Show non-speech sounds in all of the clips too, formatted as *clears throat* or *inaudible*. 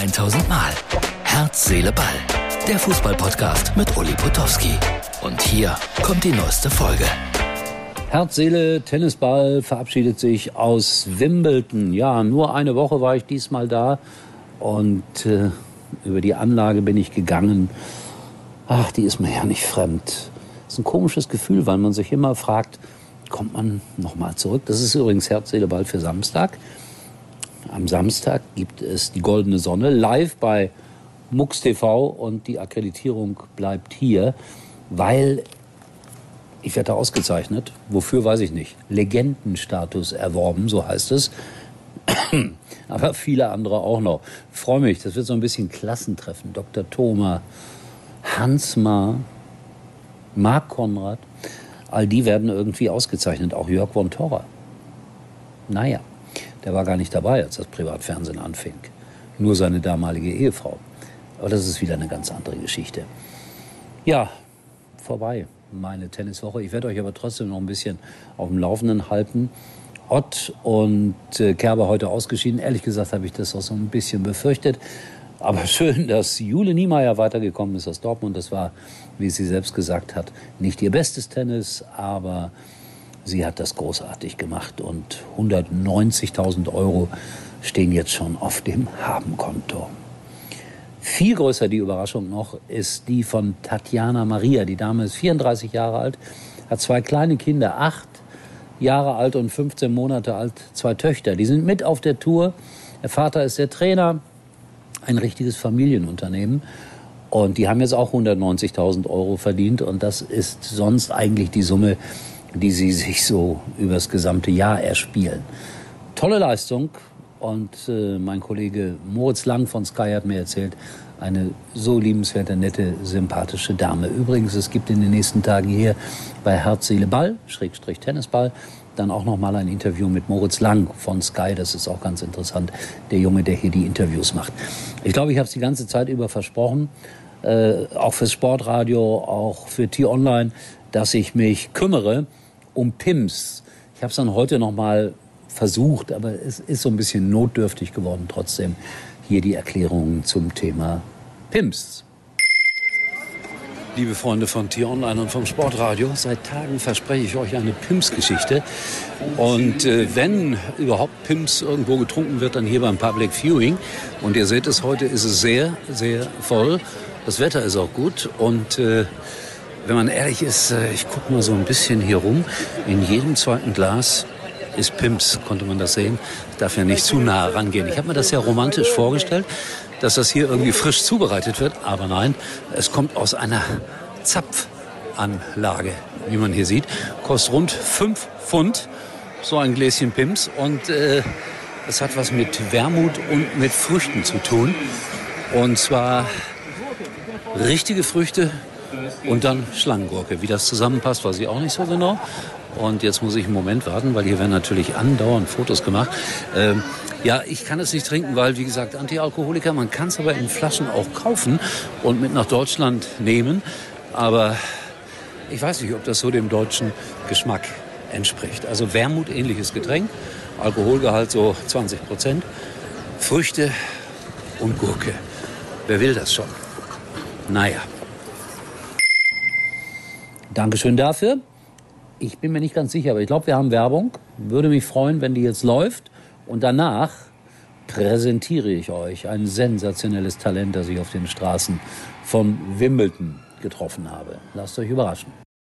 1000 Mal. Herz, Seele, Ball. Der Fußballpodcast mit Uli Potowski. Und hier kommt die neueste Folge. Herz, Seele, Tennisball verabschiedet sich aus Wimbledon. Ja, nur eine Woche war ich diesmal da und äh, über die Anlage bin ich gegangen. Ach, die ist mir ja nicht fremd. Das ist ein komisches Gefühl, weil man sich immer fragt, kommt man nochmal zurück? Das ist übrigens Herz, Seele, Ball für Samstag. Am Samstag gibt es die Goldene Sonne live bei MUX TV und die Akkreditierung bleibt hier, weil ich werde ausgezeichnet. Wofür weiß ich nicht. Legendenstatus erworben, so heißt es. *clears throat* Aber viele andere auch noch. Freue mich, das wird so ein bisschen Klassentreffen. Dr. Thoma, Hansmar, Marc Konrad, all die werden irgendwie ausgezeichnet. Auch Jörg von Torra. Naja. Der war gar nicht dabei, als das Privatfernsehen anfing. Nur seine damalige Ehefrau. Aber das ist wieder eine ganz andere Geschichte. Ja, vorbei, meine Tenniswoche. Ich werde euch aber trotzdem noch ein bisschen auf dem Laufenden halten. Ott und äh, Kerber heute ausgeschieden. Ehrlich gesagt habe ich das auch so ein bisschen befürchtet. Aber *laughs* schön, dass Jule Niemeyer weitergekommen ist aus Dortmund. Das war, wie sie selbst gesagt hat, nicht ihr bestes Tennis, aber Sie hat das großartig gemacht und 190.000 Euro stehen jetzt schon auf dem Habenkonto. Viel größer die Überraschung noch ist die von Tatjana Maria. Die Dame ist 34 Jahre alt, hat zwei kleine Kinder, acht Jahre alt und 15 Monate alt, zwei Töchter. Die sind mit auf der Tour. Der Vater ist der Trainer, ein richtiges Familienunternehmen. Und die haben jetzt auch 190.000 Euro verdient. Und das ist sonst eigentlich die Summe, die sie sich so übers gesamte Jahr erspielen. Tolle Leistung und äh, mein Kollege Moritz Lang von Sky hat mir erzählt, eine so liebenswerte, nette, sympathische Dame. Übrigens, es gibt in den nächsten Tagen hier bei Herz, Seele, Ball, Schrägstrich Tennisball, dann auch noch mal ein Interview mit Moritz Lang von Sky. Das ist auch ganz interessant, der Junge, der hier die Interviews macht. Ich glaube, ich habe es die ganze Zeit über versprochen, äh, auch fürs Sportradio, auch für T-Online, dass ich mich kümmere um PIMS. Ich habe es dann heute noch mal versucht, aber es ist so ein bisschen notdürftig geworden trotzdem. Hier die Erklärungen zum Thema PIMS. Liebe Freunde von T-Online und vom Sportradio, seit Tagen verspreche ich euch eine PIMS-Geschichte. Und äh, wenn überhaupt PIMS irgendwo getrunken wird, dann hier beim Public Viewing. Und ihr seht es, heute ist es sehr, sehr voll. Das Wetter ist auch gut und äh, wenn man ehrlich ist, äh, ich gucke mal so ein bisschen hier rum. In jedem zweiten Glas ist Pimps, konnte man das sehen. Darf ja nicht zu nah rangehen. Ich habe mir das ja romantisch vorgestellt, dass das hier irgendwie frisch zubereitet wird. Aber nein, es kommt aus einer Zapfanlage, wie man hier sieht. Kostet rund 5 Pfund, so ein Gläschen Pimps. Und äh, es hat was mit Wermut und mit Früchten zu tun. Und zwar richtige Früchte, und dann Schlangengurke. Wie das zusammenpasst, weiß ich auch nicht so genau. Und jetzt muss ich einen Moment warten, weil hier werden natürlich andauernd Fotos gemacht. Ähm, ja, ich kann es nicht trinken, weil, wie gesagt, Antialkoholiker, man kann es aber in Flaschen auch kaufen und mit nach Deutschland nehmen. Aber ich weiß nicht, ob das so dem deutschen Geschmack entspricht. Also Wermut ähnliches Getränk, Alkoholgehalt so 20 Prozent, Früchte und Gurke. Wer will das schon? Naja. Dankeschön dafür. Ich bin mir nicht ganz sicher, aber ich glaube, wir haben Werbung. Würde mich freuen, wenn die jetzt läuft. Und danach präsentiere ich euch ein sensationelles Talent, das ich auf den Straßen von Wimbledon getroffen habe. Lasst euch überraschen.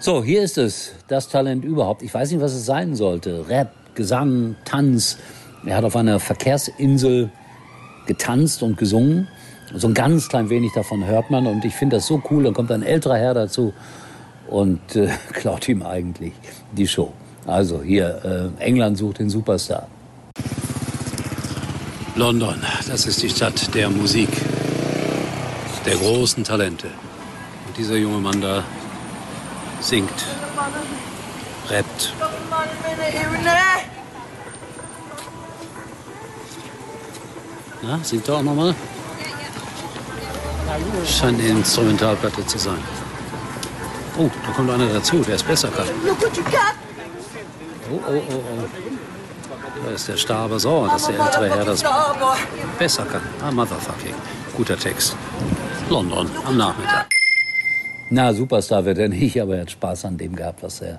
So, hier ist es, das Talent überhaupt. Ich weiß nicht, was es sein sollte. Rap, Gesang, Tanz. Er hat auf einer Verkehrsinsel getanzt und gesungen. So ein ganz klein wenig davon hört man und ich finde das so cool. Dann kommt ein älterer Herr dazu und äh, *laughs* klaut ihm eigentlich die Show. Also hier, äh, England sucht den Superstar. London, das ist die Stadt der Musik, der großen Talente. Und dieser junge Mann da singt, rappt. Na, singt er auch nochmal? Scheint eine Instrumentalplatte zu sein. Oh, da kommt einer dazu, der ist besser kann. Oh, oh, oh, oh. Da ist der Star aber sauer, dass der ältere Herr das besser kann. Ah, motherfucking. Guter Text. London am Nachmittag. Na, Superstar wird er nicht, aber er hat Spaß an dem gehabt, was er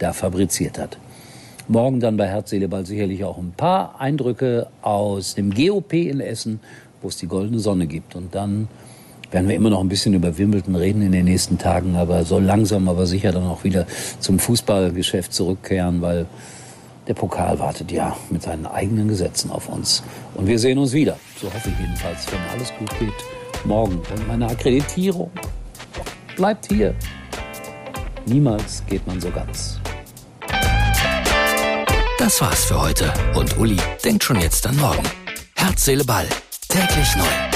da fabriziert hat. Morgen dann bei Herz, Seele, Ball sicherlich auch ein paar Eindrücke aus dem GOP in Essen, wo es die goldene Sonne gibt. Und dann werden wir immer noch ein bisschen über Wimbledon reden in den nächsten Tagen, aber so langsam, aber sicher dann auch wieder zum Fußballgeschäft zurückkehren, weil der Pokal wartet ja mit seinen eigenen Gesetzen auf uns. Und wir sehen uns wieder. So hoffe ich jedenfalls, wenn alles gut geht. Morgen. Und meine Akkreditierung bleibt hier. Niemals geht man so ganz. Das war's für heute. Und Uli denkt schon jetzt an morgen. Herz, Seele, Ball. Täglich neu.